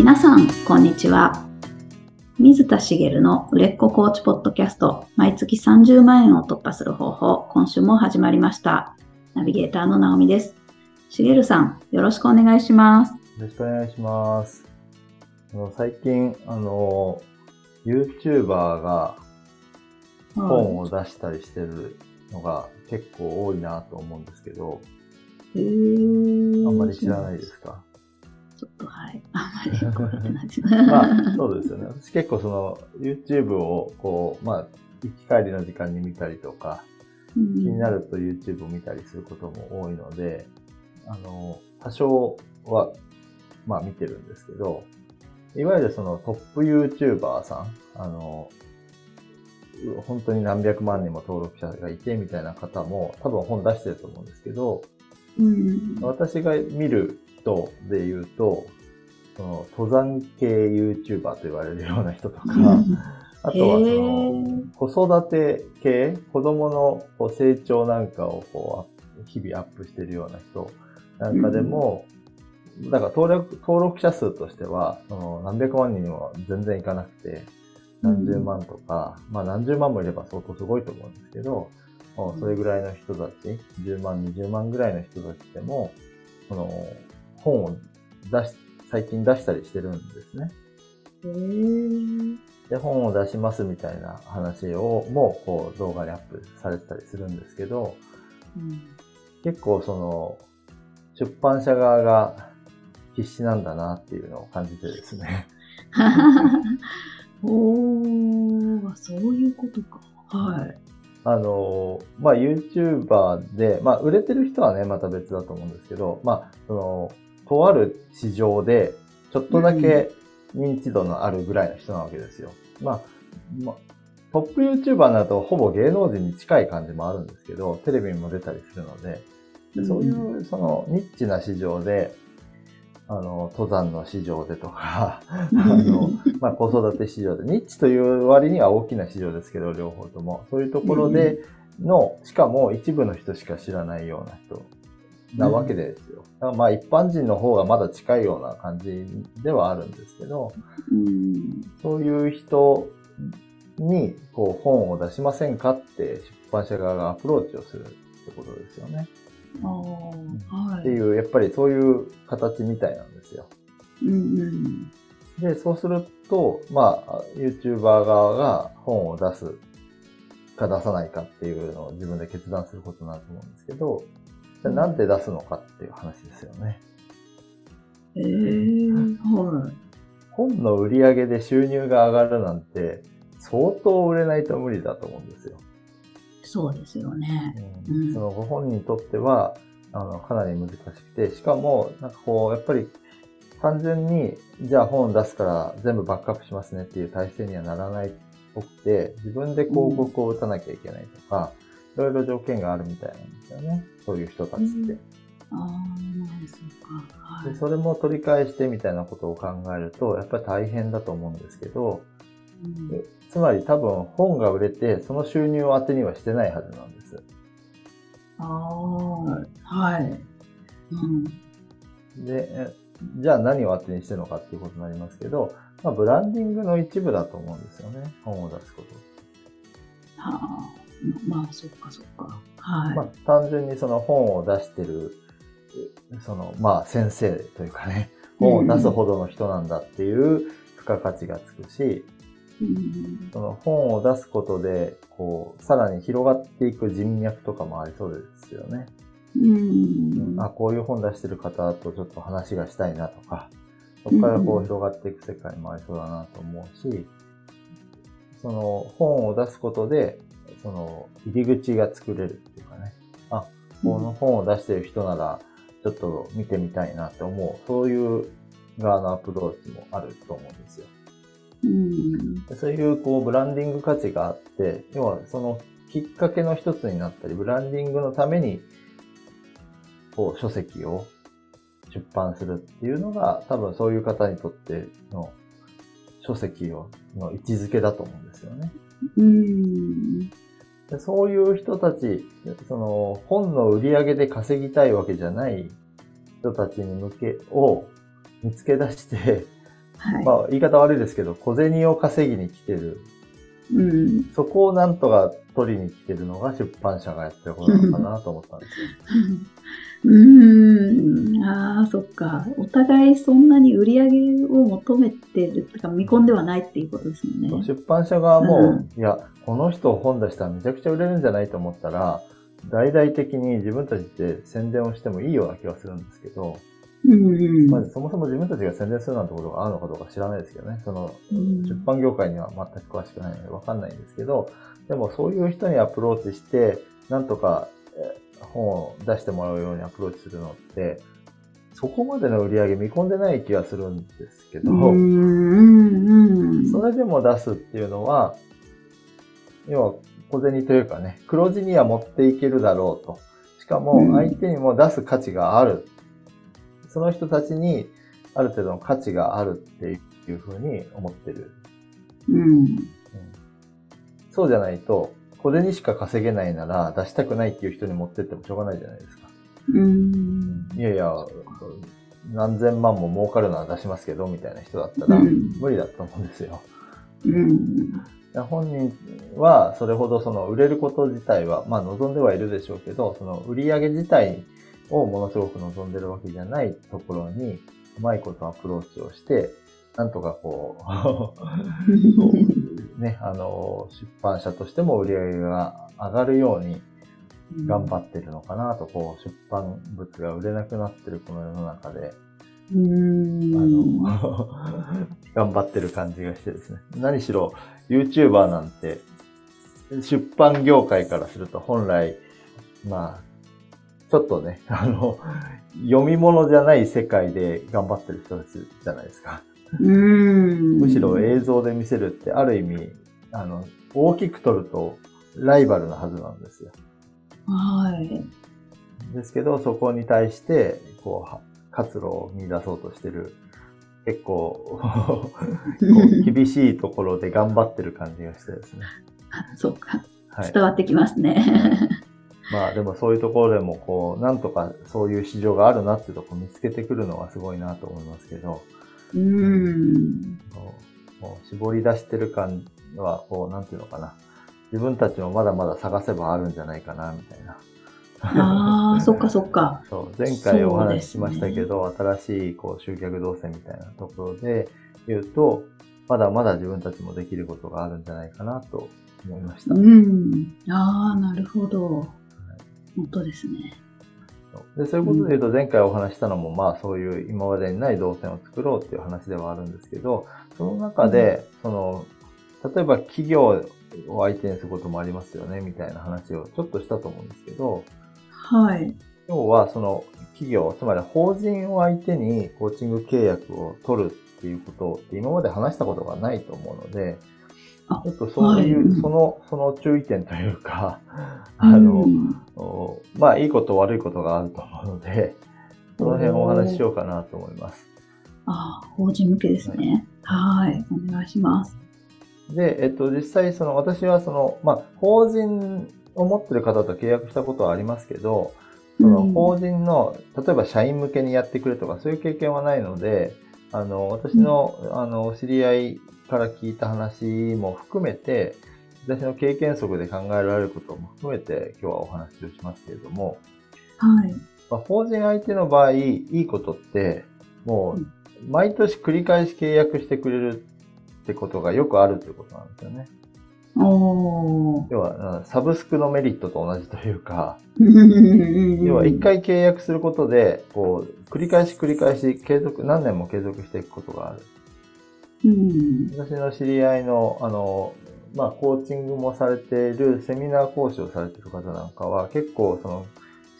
皆さん、こんにちは。水田茂の売れっ子コーチポッドキャスト、毎月30万円を突破する方法、今週も始まりました。ナビゲーターの直美です。茂さん、よろしくお願いします。よろしくお願いします。あの最近、あの、YouTuber が本を出したりしてるのが結構多いなと思うんですけど、あんまり知らないですか？ちょっとはい。あんまり覚えてないです。まあ、そうですよね。私結構その YouTube をこう、まあ、行き帰りの時間に見たりとか、うん気になると YouTube を見たりすることも多いので、あの、多少は、まあ見てるんですけど、いわゆるそのトップ YouTuber さん、あの、う本当に何百万人も登録者がいてみたいな方も多分本出してると思うんですけど、うん私が見る人で言うと、その登山系 YouTuber と言われるような人とか、あとはそへの、ー。子育て系、子供のこう成長なんかをこう、日々アップしてるような人なんかでも、だから登録登録者数としては、その何百万人は全然いかなくて、何十万とか、まあ何十万もいれば相当すごいと思うんですけど、それぐらいの人たち、10万、20万ぐらいの人たちでも、その本を出し、最近出したりしてるんですね。へーで、本を出しますみたいな話を、もう、こう、動画にアップされてたりするんですけど、うん結構その、出版社側が必死なんだなっていうのを感じてですね。おー、そういうことか。はい。あの、まあ、YouTuber で、まあ、売れてる人はね、また別だと思うんですけど、まあ、その、とある市場で、ちょっとだけ認知度のあるぐらいの人なわけですよ。まあ、まあ、トップ YouTuber になるとほぼ芸能人に近い感じもあるんですけど、テレビにも出たりするので、でそういう、その、ニッチな市場で、あの、登山の市場でとか、あの、まあ、子育て市場で、ニッチという割には大きな市場ですけど、両方とも。そういうところでの、しかも一部の人しか知らないような人なわけですよ。だからまあ、一般人の方がまだ近いような感じではあるんですけど、うんそういう人に、こう、本を出しませんかって出版社側がアプローチをするってことですよね。あーはい。っていう、やっぱりそういう形みたいなんですよ。で、そうすると、まあ、YouTuber 側が本を出すか出さないかっていうのを自分で決断することになると思うんですけど、じゃあなんで出すのかっていう話ですよね。へーはい。本の売り上げで収入が上がるなんて、相当売れないと無理だと思うんですよ。そうですよね。ううんんそのご本人にとっては、あの、かなり難しくて、しかも、なんかこう、やっぱり、単純に、じゃあ本出すから全部バックアップしますねっていう体制にはならないっぽくて、自分で広告を打たなきゃいけないとか、いろいろ条件があるみたいなんですよね。そういう人たちって。ああ、まあ、そうか。はいで、それも取り返してみたいなことを考えると、やっぱり大変だと思うんですけど、うんつまり多分本が売れて、その収入を当てにはしてないはずなんです。ああ、はい。うん。で、えじゃあ何を当てにしてるのかっていうことになりますけど、まあ、ブランディングの一部だと思うんですよね。本を出すこと。はあ、ままあ、そっかそっか。はい。まあ、単純にその本を出してる、その、まあ、先生というかね、本を出すほどの人なんだっていう付加価値がつくし、うんその本を出すことで、こう、さらに広がっていく人脈とかもありそうですよね。うん。あ、こういう本出してる方とちょっと話がしたいなとか、そこからこう広がっていく世界もありそうだなと思うし、その本を出すことで、その入り口が作れるっていうかね、あ、この本を出してる人ならちょっと見てみたいなって思う、そういう側のアプローチもあると思うんですよ。うん。でそういうこうブランディング価値があって、要はそのきっかけの一つになったり、ブランディングのために、こう書籍を出版するっていうのが、多分そういう方にとっての書籍をの位置づけだと思うんですよね。うん。でそういう人たち、その本の売り上げで稼ぎたいわけじゃない人たちに向けを見つけ出して、はい。まあ言い方悪いですけど、小銭を稼ぎに来てる。うん。そこをなんとか取りに来てるのが出版社がやってることなのかなと思ったんですよ。うーん。ああ、そっか。お互いそんなに売り上げを求めてるとか見込んではないっていうことですもんね。出版社側も、ういや、この人本出したらめちゃくちゃ売れるんじゃないと思ったら、大々的に自分たちで宣伝をしてもいいような気がするんですけど、うんうん。まずそもそも自分たちが宣伝するなんてことがあるのかどうか知らないですけどね。その、うん出版業界には全く詳しくないのでわかんないんですけど、でもそういう人にアプローチして、なんとかえー本を出してもらうようにアプローチするのって、そこまでの売り上げ見込んでない気がするんですけど。それでも出すっていうのは、要は小銭というかね、黒字には持っていけるだろうと。しかうんも相手にも出す価値がある。その人たちにある程度の価値があるっていうふうに思ってる。うん。そうじゃないと、小銭しか稼げないなら出したくないっていう人に持ってってもしょうがないじゃないですか。うん。いやいや、何千万も儲かるのは出しますけど、みたいな人だったらうん無理だと思うんですよ。うん。本人はそれほどその売れること自体は、まあ望んではいるでしょうけど、その売り上げ自体をものすごく望んでるわけじゃないところに、うまいことアプローチをして、なんとかこう、ね、あの、出版社としても売り上げが上がるように頑張ってるのかなと、こう、出版物が売れなくなってるこの世の中で、うん。あの、頑張ってる感じがしてですね。何しろ、YouTuber なんて、出版業界からすると本来、まあ、ちょっとね、あの、読み物じゃない世界で頑張ってる人たちじゃないですか。うん。むしろ映像で見せるって、ある意味、あの、大きく撮るとライバルなはずなんですよ。はい。ですけど、そこに対して、こうは、活路を見出そうとしてる、結構、厳しいところで頑張ってる感じがしてですね。あそうか。はい。伝わってきますね。まあでもそういうところでも、こう、なんとかそういう市場があるなってとこ見つけてくるのはすごいなと思いますけど、うん。こうもう絞り出してる感は、こう、なんていうのかな。自分たちもまだまだ探せばあるんじゃないかな、みたいな。ああ、そっかそっか。そう、前回お話ししましたけど、新しいこう集客動線みたいなところで言うと、まだまだ自分たちもできることがあるんじゃないかなと思いました。うん。ああ、なるほど。本当ですね。でそういうことで言うと、前回お話ししたのも、まあそういう今までにない動線を作ろうっていう話ではあるんですけど、その中で、その、例えば企業を相手にすることもありますよね、みたいな話をちょっとしたと思うんですけど、はい。要はその企業、つまり法人を相手にコーチング契約を取るっていうことって今まで話したことがないと思うので、あちょっとそういう、はいその、その注意点というか、あの、うんおまあいいこと悪いことがあると思うので、その辺をお話ししようかなと思います。ああ、法人向けですね。はい。お願いします。で、えっと、実際その私はその、まあ法人を持ってる方と契約したことはありますけど、そのうん法人の、例えば社員向けにやってくれとか、そういう経験はないので、あの、私の、あの、知り合いから聞いた話も含めて、私の経験則で考えられることも含めて、今日はお話をしますけれども、はい。まあ、法人相手の場合、いいことって、もうんう、毎年繰り返し契約してくれるってことがよくあるってことなんですよね。要は、うんサブスクのメリットと同じというか、要要は一、回契約することで、こう、繰り返し繰り返し継続、何年も継続していくことがある。うん。私の知り合いの、あの、まあ、コーチングもされている、セミナー講師をされている方なんかは、結構、その、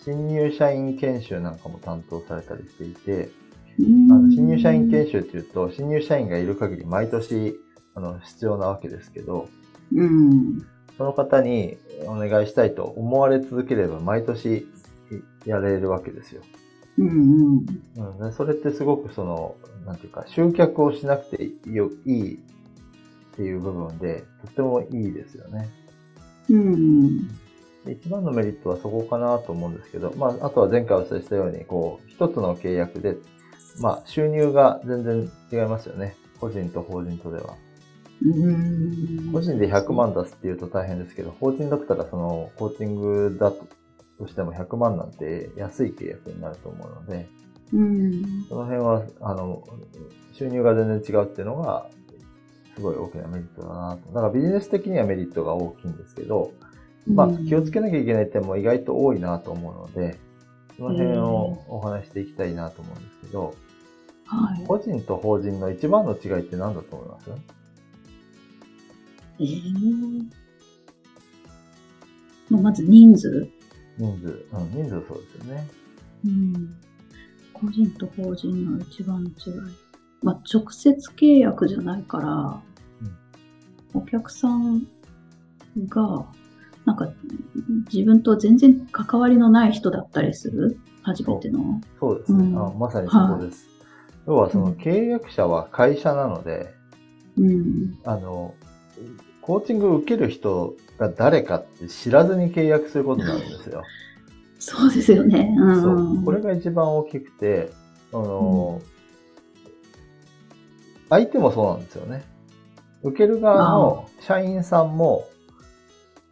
新入社員研修なんかも担当されたりしていて、あの新入社員研修っていうと、新入社員がいる限り毎年、あの、必要なわけですけど、うん。その方にお願いしたいと思われ続ければ毎年やれるわけですよ。うん。うん。うん、でそれってすごくその、なんていうか、集客をしなくていいよいいっていう部分で、とてもいいですよね。うん。で一番のメリットはそこかなと思うんですけど、まあ、あとは前回お伝えしたように、こう、一つの契約で、まあ、収入が全然違いますよね。個人と法人とでは。うん個人で100万出すっていうと大変ですけど、法人だったらそのコーチングだととしても100万なんて安い契約になると思うので、うん。その辺は、あの、収入が全然違うっていうのが、すごい大きなメリットだなと。だからビジネス的にはメリットが大きいんですけど、まあうん気をつけなきゃいけない点も意外と多いなと思うので、その辺をお話していきたいなと思うんですけど、はい。個人と法人の一番の違いって何だと思います？えーまず人数。人数。うん、人数そうですよね。うん。個人と法人の一番の違い。まあ、直接契約じゃないから、お客さんが、なんか、自分と全然関わりのない人だったりする？初めての。そうですね。うんあまさにそこです。要はその契約者は会社なので、うん。あの、コーチングを受ける人が誰かって知らずに契約することになるんですよ。そうですよね。うん。そう。これが一番大きくて、あの、相手もそうなんですよね。受ける側の社員さんも、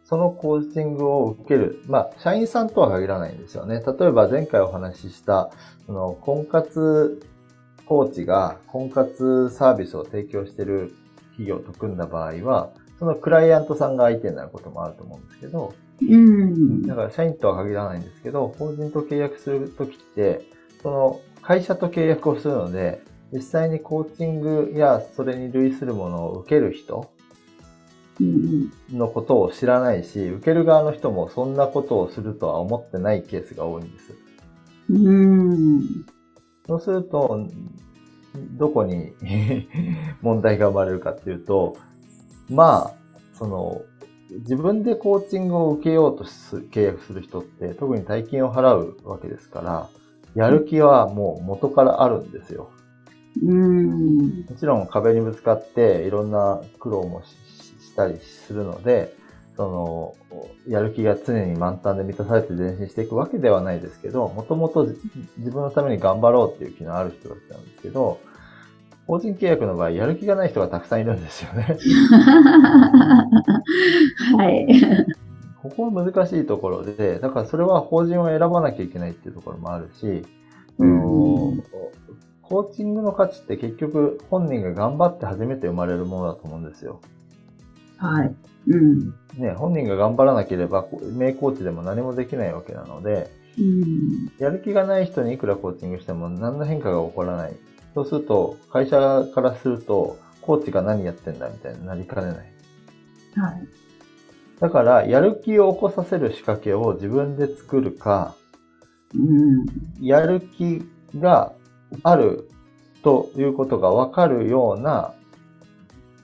そのコーチングを受ける。まあ、社員さんとは限らないんですよね。例えば前回お話しした、その婚活コーチが婚活サービスを提供している企業と組んだ場合は、そのクライアントさんが相手になることもあると思うんですけど、うん。だから社員とは限らないんですけど、法人と契約するときって、その会社と契約をするので、実際にコーチングやそれに類するものを受ける人うん。のことを知らないし、受ける側の人もそんなことをするとは思ってないケースが多いんです。うん。そうすると、どこに 問題が生まれるかっていうと、まあ、その、自分でコーチングを受けようとす契約する人って、特に大金を払うわけですから、やる気はもう元からあるんですよ。うん。もちろん壁にぶつかっていろんな苦労もししたりするので、その、やる気が常に満タンで満たされて前進していくわけではないですけど、もともと自分のために頑張ろうっていう気のある人たちなんですけど、法人契約の場合、やる気がない人がたくさんいるんですよね。はい。ここは難しいところで、だからそれは法人を選ばなきゃいけないっていうところもあるし、うんコーチングの価値って結局本人が頑張って初めて生まれるものだと思うんですよ。はい。うん。ね、本人が頑張らなければ、名コーチでも何もできないわけなので、うん。やる気がない人にいくらコーチングしても何の変化が起こらない。そうすると、会社からすると、コーチが何やってんだみたいになりかねない。はい。だから、やる気を起こさせる仕掛けを自分で作るか、うん。やる気があるということがわかるような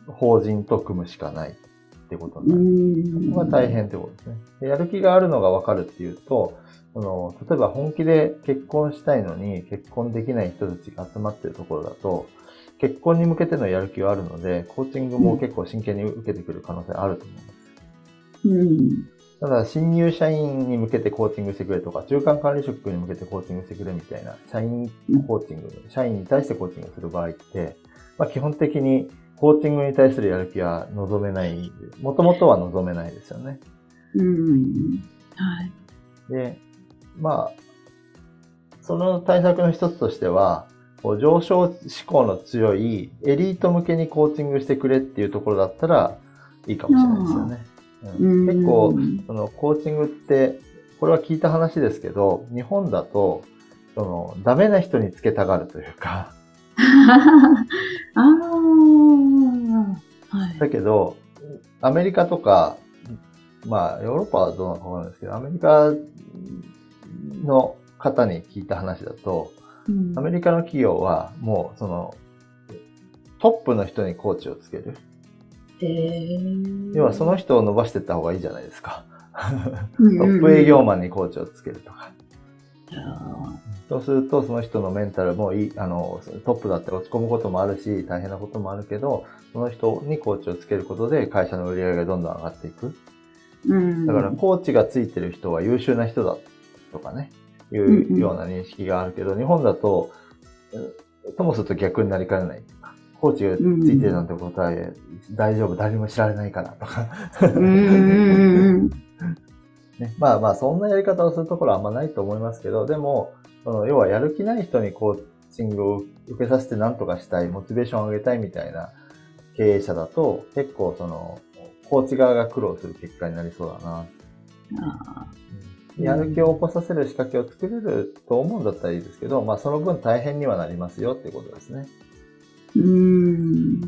法人と組むしかないってことになる。んそこが大変ってことですね。でやる気があるのがわかるっていうと、その、例えば本気で結婚したいのに結婚できない人たちが集まってるところだと、結婚に向けてのやる気はあるので、コーチングも結構真剣に受けてくる可能性あると思います。うん。ただ、新入社員に向けてコーチングしてくれとか、中間管理職に向けてコーチングしてくれみたいな、社員コーチング、社員に対してコーチングする場合って、まあ基本的にコーチングに対するやる気は望めない、もともとは望めないですよね。うん。はい。で、まあ、その対策の一つとしては、上昇志向の強いエリート向けにコーチングしてくれっていうところだったらいいかもしれないですよね。うん結構、そのコーチングって、これは聞いた話ですけど、日本だと、その、ダメな人につけたがるというか、ああ。はい。だけど、アメリカとか、まあ、ヨーロッパはどうなのかわかんないですけど、アメリカの方に聞いた話だと、うんアメリカの企業はもう、その、トップの人にコーチをつける。へー要はその人を伸ばしていった方がいいじゃないですか。うんトップ営業マンにコーチをつけるとか。あそうすると、その人のメンタルもいい、あの、トップだって落ち込むこともあるし、大変なこともあるけど、その人にコーチをつけることで会社の売り上げがどんどん上がっていく。ーうん。だから、コーチがついてる人は優秀な人だとかね、いうような認識があるけど、日本だと、えともすると逆になりかねない。コーチがついてるなんて答え、大丈夫、誰も知られないからとか。うんうん ね。まあまあ、そんなやり方をするところはあんまないと思いますけど、でも、その要はやる気ない人にコーチングを受けさせて何とかしたい、モチベーションを上げたいみたいな経営者だと、結構その、コーチ側が苦労する結果になりそうだな。あやる気を起こさせる仕掛けを作れると思うんだったらいいですけど、まあその分大変にはなりますよっていうことですね。ーうん。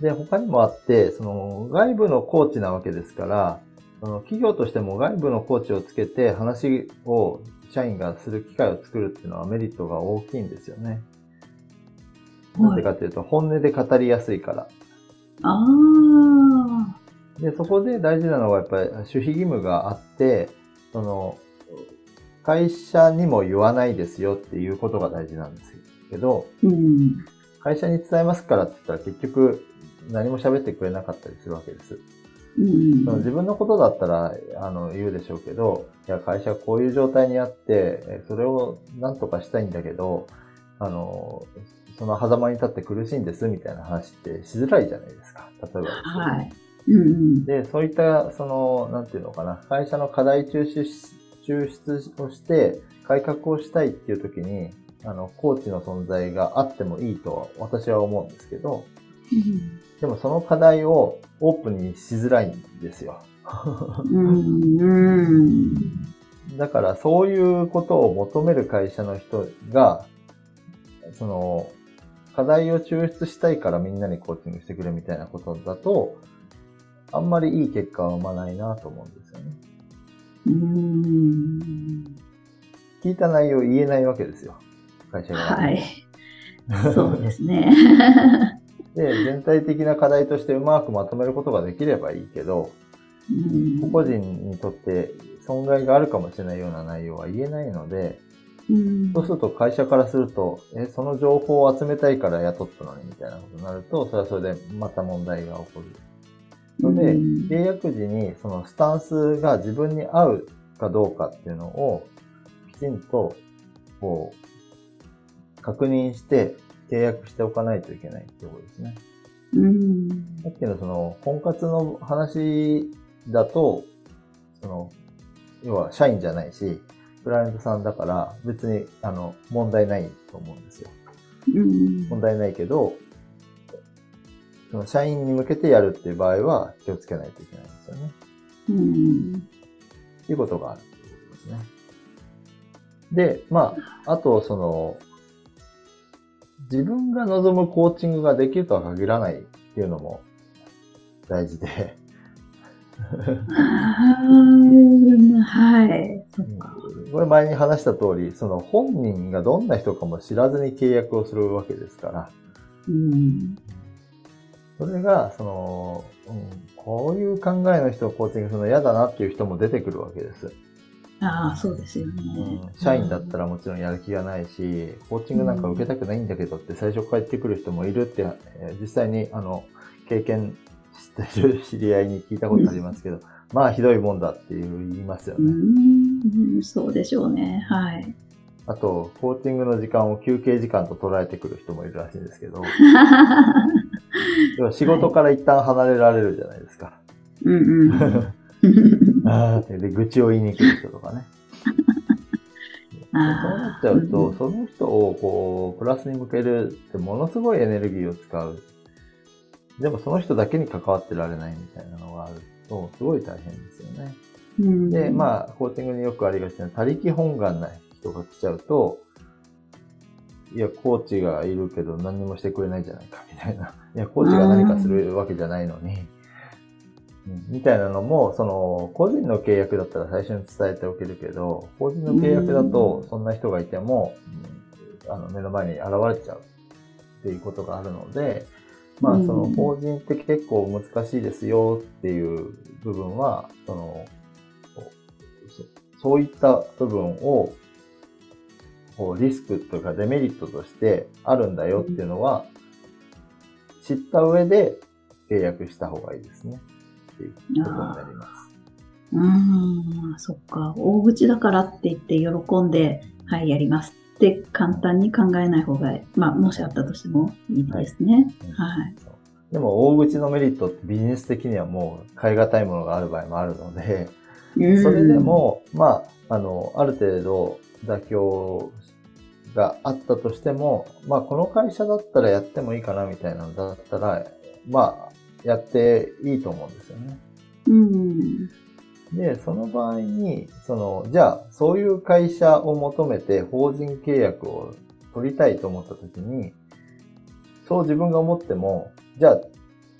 で、他にもあって、その外部のコーチなわけですから、その企業としても外部のコーチをつけて話を社員がする機会を作るっていうのはメリットが大きいんですよね。なぜかというと、本音で語りやすいから。ああ。で、そこで大事なのはやっぱり守秘義務があって、その、会社にも言わないですよっていうことが大事なんですけど、うん。会社に伝えますからって言ったら結局何も喋ってくれなかったりするわけです。うんその自分のことだったらあの言うでしょうけど、いや、会社はこういう状態にあって、えそれを何とかしたいんだけど、あの、その狭間に立って苦しいんですみたいな話ってしづらいじゃないですか。例えばですよはい。うんうん。で、そういった、その、なんていうのかな、会社の課題抽出し、抽出をして、改革をしたいっていう時に、あの、コーチの存在があってもいいとは私は思うんですけど、でもその課題をオープンにしづらいんですよ。だからそういうことを求める会社の人が、その、課題を抽出したいからみんなにコーチングしてくれみたいなことだと、あんまりいい結果は生まないなと思うんですよね。うん。聞いた内容言えないわけですよ。会社が。はい。そうですね。で、全体的な課題としてうまくまとめることができればいいけど、うん。個々人にとって損害があるかもしれないような内容は言えないので、うん。そうすると会社からすると、え、その情報を集めたいから雇ったのにみたいなことになると、それはそれでまた問題が起こる。ので、うん。契約時にそのスタンスが自分に合うかどうかっていうのをきちんと、こう、確認して契約しておかないといけないってことですね。うん。さっきのその、婚活の話だと、その、要は社員じゃないし、クライアントさんだから別に、あの、問題ないと思うんですよ。うん。問題ないけど、その社員に向けてやるっていう場合は気をつけないといけないんですよね。うん。っていうことがあるってことですね。で、まあ、あと、その、自分が望むコーチングができるとは限らないっていうのも大事で、はい。これ前に話した通り、その本人がどんな人かも知らずに契約をするわけですから、うん。それが、その、うん、こういう考えの人をコーチングするの嫌だなっていう人も出てくるわけです。ああ、そうですよね。うん社員だったらもちろんやる気がないし、コーチングなんか受けたくないんだけどって最初から言ってくる人もいるって、えー実際にあの、経験してる知り合いに聞いたことありますけど、まあひどいもんだっていう言いますようね。ん。そうでしょうね。はい。あと、コーチングの時間を休憩時間と捉えてくる人もいるらしいんですけど、要は仕事から一旦離れられるじゃないですか。うんうん。あーってで、愚痴を言いに来る人とかね。そうなっちゃうと、その人をこう、プラスに向けるってものすごいエネルギーを使う。でもその人だけに関わってられないみたいなのがあると、すごい大変ですよね。うんで、まあ、コーチングによくありがちな、他力本願な人が来ちゃうと、いや、コーチがいるけど何もしてくれないじゃないか、みたいな。いや、コーチが何かするわけじゃないのに、うんみたいなのも、その、個人の契約だったら最初に伝えておけるけど、個人の契約だと、そんな人がいても、うんあの、目の前に現れちゃうっていうことがあるので、まあ、うんその、法人って結構難しいですよっていう部分は、その、そそういった部分を、こうリスクとかデメリットとしてあるんだよっていうのは、知った上で契約した方がいいですね。っていうことになります。うん、そっか。大口だからって言って喜んで、はい、やりますって簡単に考えない方が、まあ、もしあったとしてもいいですね。はい。はい、でも、大口のメリットってビジネス的にはもう買い難いものがある場合もあるので、それでも、まあ、あの、ある程度妥協があったとしても、まあ、この会社だったらやってもいいかなみたいなのだったら、まあ、やっていいと思うんですよね。うん。で、その場合に、その、じゃあ、そういう会社を求めて法人契約を取りたいと思ったときに、そう自分が思っても、じゃあ、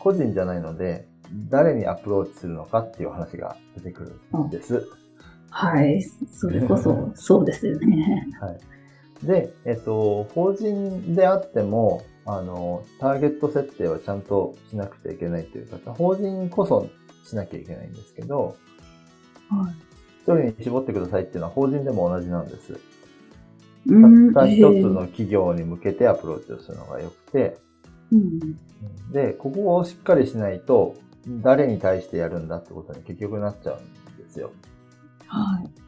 個人じゃないので、誰にアプローチするのかっていう話が出てくるんです。はい。それこそ、そうですよね。はい。で、えっと、法人であっても、あの、ターゲット設定はちゃんとしなくちゃいけないという方、法人こそしなきゃいけないんですけど、はい。一人に絞ってくださいっていうのは法人でも同じなんです。たった一つの企業に向けてアプローチをするのが良くて、うん、で、ここをしっかりしないと、誰に対してやるんだってことに結局なっちゃうんですよ。はい。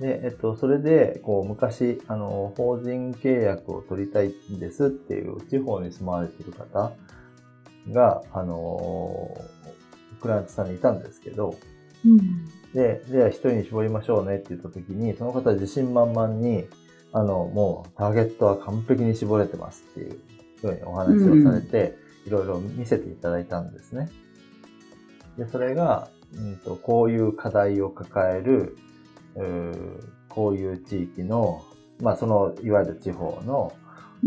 で、えっと、それで、こう、昔、あの、法人契約を取りたいんですっていう地方に住まわれている方が、あの、クライアントさんにいたんですけど、うん、で、じゃあ一人に絞りましょうねって言った時に、その方自信満々に、あの、もうターゲットは完璧に絞れてますっていうふうにお話をされて、いろいろ見せていただいたんですね。で、それが、うんと、こういう課題を抱える、うこういう地域の、まあその、いわゆる地方の、う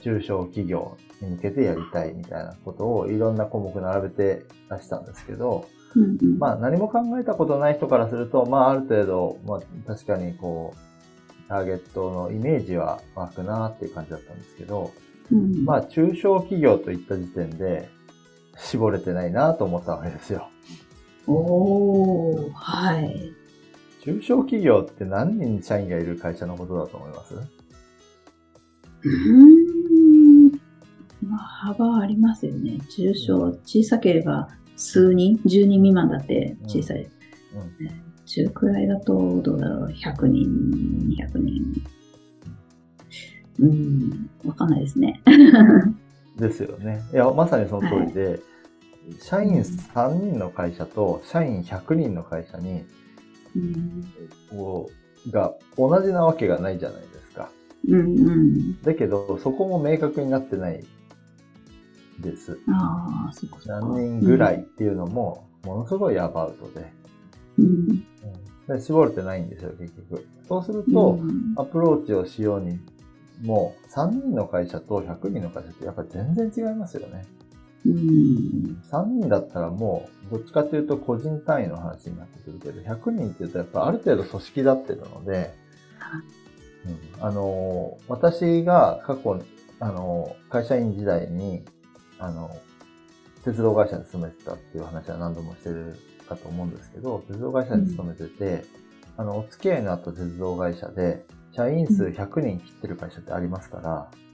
ん、中小企業に向けてやりたいみたいなことをいろんな項目並べて出したんですけど、うんうん、まあ何も考えたことない人からすると、まあある程度、まあ確かにこう、ターゲットのイメージは湧くなっていう感じだったんですけど、うん、まあ中小企業といった時点で絞れてないなと思ったわけですよ。おー、はい。中小企業って何人社員がいる会社のことだと思います？うん。まあ、幅ありますよね。中小、小さければ数人、10人未満だって小さい。うんうん中くらいだと、どうだろう、100人、200人。うん、わかんないですね。ですよね。いや、まさにその通りで、はい、社員3人の会社と社員100人の会社に、うん、こうが同じなわけがないじゃないですか。うんうん、だけど、そこも明確になってないです。ああ、そうか。何人ぐらいっていうのも、ものすごいアバウトで。うん。うん、絞れてないんですよ、結局。そうすると、うん、アプローチをしように、もう3人の会社と100人の会社ってやっぱり全然違いますよね。うん、3人だったらもう、どっちかというと個人単位の話になってくるけど、100人っていうとやっぱある程度組織だってるので、うん、あの、私が過去、あの、会社員時代に、あの、鉄道会社に勤めてたっていう話は何度もしてるかと思うんですけど、鉄道会社に勤めてて、うん、あの、お付き合いのあった鉄道会社で、社員数100人切ってる会社ってありますから、うん、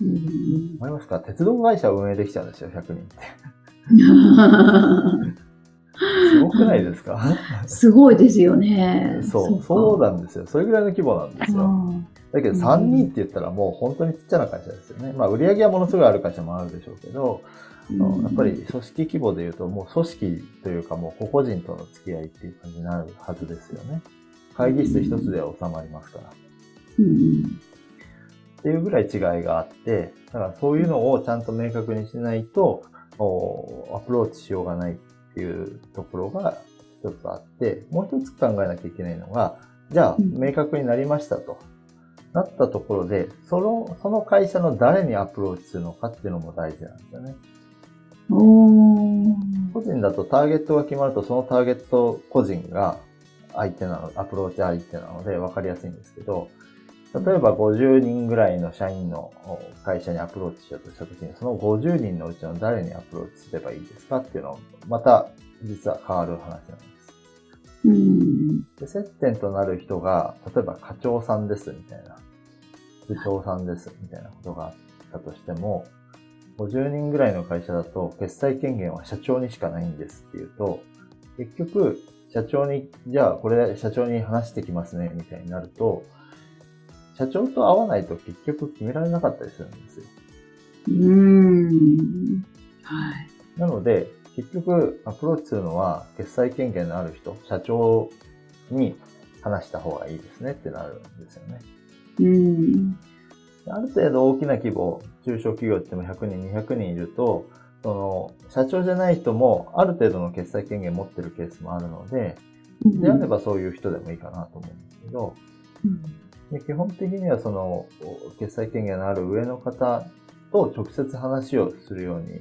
思いますか鉄道会社を運営できちゃうんですよ、100人って。すごくないですか？すごいですよね。そう、そうなんですよ。それぐらいの規模なんですよ。だけど3人って言ったらもう本当にちっちゃな会社ですよね。まあ売り上げはものすごいある会社もあるでしょうけど、うん、やっぱり組織規模で言うともう組織というかもう個々人との付き合いっていう感じになるはずですよね。会議室一つでは収まりますから。うん、っていうぐらい違いがあって、だからそういうのをちゃんと明確にしないと、アプローチしようがないっていうところが一つあって、もう一つ考えなきゃいけないのが、じゃあ、明確になりましたと。なったところで、その、その会社の誰にアプローチするのかっていうのも大事なんですよね。個人だとターゲットが決まると、そのターゲット個人が相手なの、アプローチ相手なので分かりやすいんですけど、例えば50人ぐらいの社員の会社にアプローチしようとしたときに、その50人のうちの誰にアプローチすればいいですかっていうのを、また実は変わる話なんです。うん、で接点となる人が、例えば課長さんですみたいな、部長さんですみたいなことがあったとしても、50人ぐらいの会社だと決済権限は社長にしかないんですっていうと、結局、社長に、じゃあこれ社長に話してきますね、みたいになると、社長と会わないと結局決められなかったりするんですよ。うーん。はい。なので、結局アプローチするのは決済権限のある人、社長に話した方がいいですねってなるんですよね。うん。ある程度大きな規模、中小企業っても100人、200人いると、その、社長じゃない人もある程度の決済権限持ってるケースもあるので、であればそういう人でもいいかなと思うんですけど、うんで基本的にはその、決済権限のある上の方と直接話をするように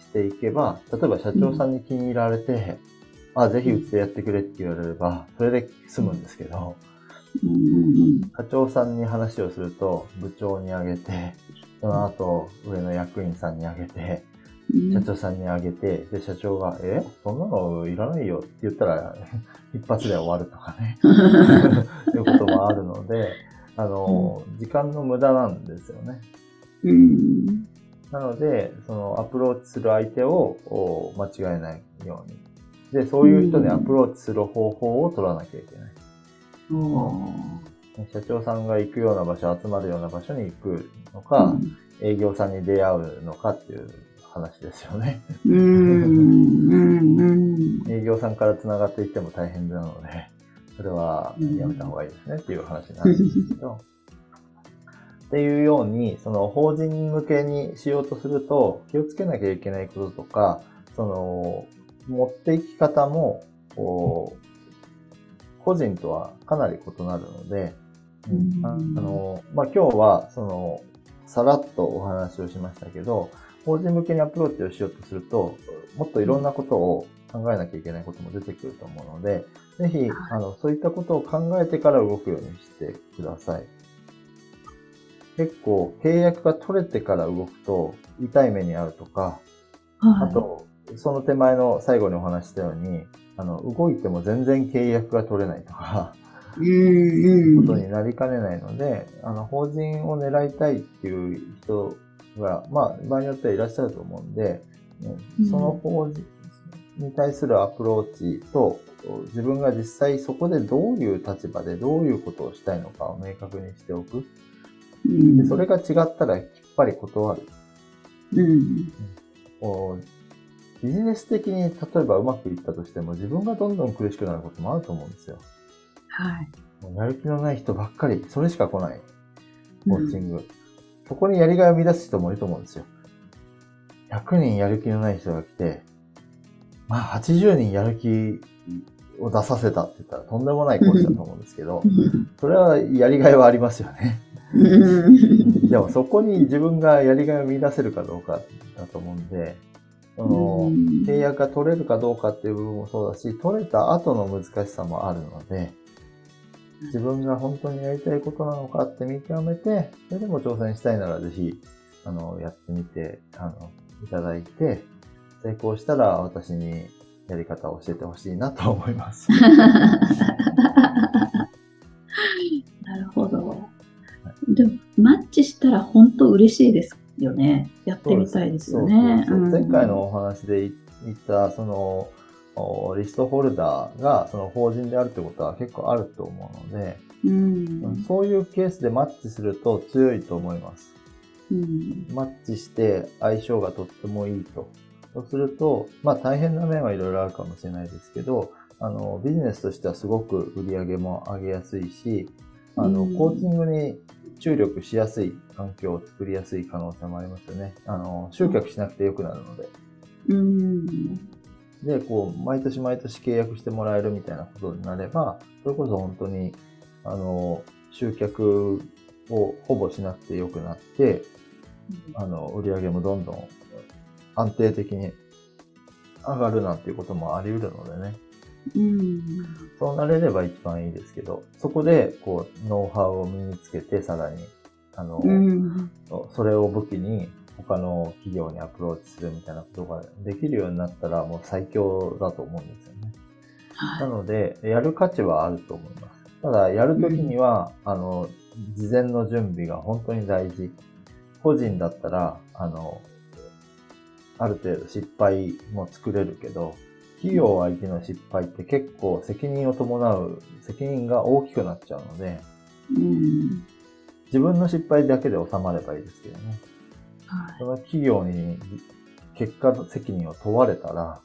していけば、例えば社長さんに気に入られて、あ、ぜひうちでやってくれって言われれば、それで済むんですけど、うんうん課長さんに話をすると、部長にあげて、その後、上の役員さんにあげて、うん社長さんにあげて、で、社長が、え？そんなのいらないよ。って言ったら、一発で終わるとかね、いうこともあるので、あの、時間の無駄なんですよね。うん。なので、そのアプローチする相手をお間違えないように。で、そういう人にアプローチする方法を取らなきゃいけない。おー社長さんが行くような場所、集まるような場所に行くのか、営業さんに出会うのかっていう話ですよね。うんうんうん営業さんから繋がっていっても大変なので、それはやめた方がいいですねっていう話になるんですけど。っていうように、その法人向けにしようとすると、気をつけなきゃいけないこととか、その、持っていき方も、こう個人とはかなり異なるので、うんああの、まあ、今日は、その、さらっとお話をしましたけど、法人向けにアプローチをしようとすると、もっといろんなことを考えなきゃいけないことも出てくると思うので、ぜひ、あの、そういったことを考えてから動くようにしてください。結構、契約が取れてから動くと、痛い目に遭うとか、はい。あと、その手前の最後にお話ししたように、あの、動いても全然契約が取れないとか、うんうん。ことになりかねないので、あの、法人を狙いたいっていう人が、まあ、場合によってはいらっしゃると思うんで、うんその法人に対するアプローチと、自分が実際そこでどういう立場でどういうことをしたいのかを明確にしておく。うんでそれが違ったらきっぱり断る。うんこうビジネス的に例えばうまくいったとしても自分がどんどん苦しくなることもあると思うんですよ。はいやる気のない人ばっかり、それしか来ない。コーチング。そこにやりがいを生み出す人もいると思うんですよ。100人やる気のない人が来て、まあ80人やる気を出させたって言ったらとんでもないコーチだと思うんですけどう、んそれはやりがいはありますよね。うんでもそこに自分がやりがいを見出せるかどうかだと思うんで、その契約が取れるかどうかっていう部分もそうだし、取れた後の難しさもあるので、自分が本当にやりたいことなのかって見極めて、それでも挑戦したいならぜひ、あの、やってみて、あの、いただいて、成功したら私にやり方を教えてほしいなと思います。なるほど。でも、マッチしたら本当嬉しいですよね。やってみたいですよね。そうそうそううん前回のお話で言った、その、おリストホルダーがその法人であるってことは結構あると思うので、うん。そういうケースでマッチすると強いと思います。うん。マッチして相性がとってもいいと。そうすると、まあ大変な面はいろいろあるかもしれないですけど、あの、ビジネスとしてはすごく売り上げも上げやすいし、あの、うんコーチングに注力しやすい環境を作りやすい可能性もありますよね。あの、集客しなくてよくなるので。うん。で、こう、毎年毎年契約してもらえるみたいなことになれば、それこそ本当に、あの、集客をほぼしなくてよくなって、あの、売り上げもどんどん安定的に上がるなんていうこともあり得るのでね。うん。そうなれれば一番いいですけど、そこで、こう、ノウハウを身につけて、さらに、あの、うん。それを武器に、他の企業にアプローチするみたいなことができるようになったら、もう最強だと思うんですよね。なはので、やる価値はあると思います。ただ、やるときには、あの、事前の準備が本当に大事。個人だったら、あの、ある程度失敗も作れるけど、企業相手の失敗って結構責任を伴う、責任が大きくなっちゃうので、うん。自分の失敗だけで収まればいいですけどね。はい。その企業に結果の責任を問われたら、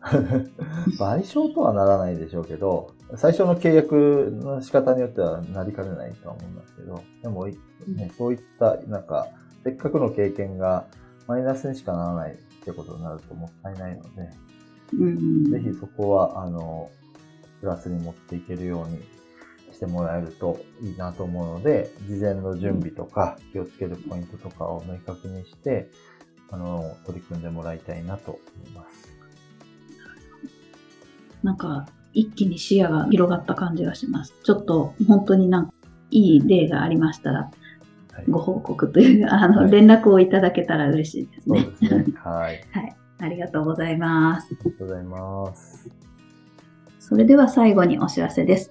賠償とはならないでしょうけど、最初の契約の仕方によってはなりかねないとは思うんですけど、でも、いね、そういった、なんか、せっかくの経験がマイナスにしかならないってことになるともったいないので、うん。ぜひそこは、あの、プラスに持っていけるようにしてもらえるといいなと思うので、事前の準備とか気をつけるポイントとかを明確にして、あの、取り組んでもらいたいなと思います。なんか、一気に視野が広がった感じがします。ちょっと、本当になんか、いい例がありましたら、はい。ご報告という、あの、はい連絡をいただけたら嬉しいですね。そうですね。はい。はい。ありがとうございます。ありがとうございます。それでは最後にお知らせです。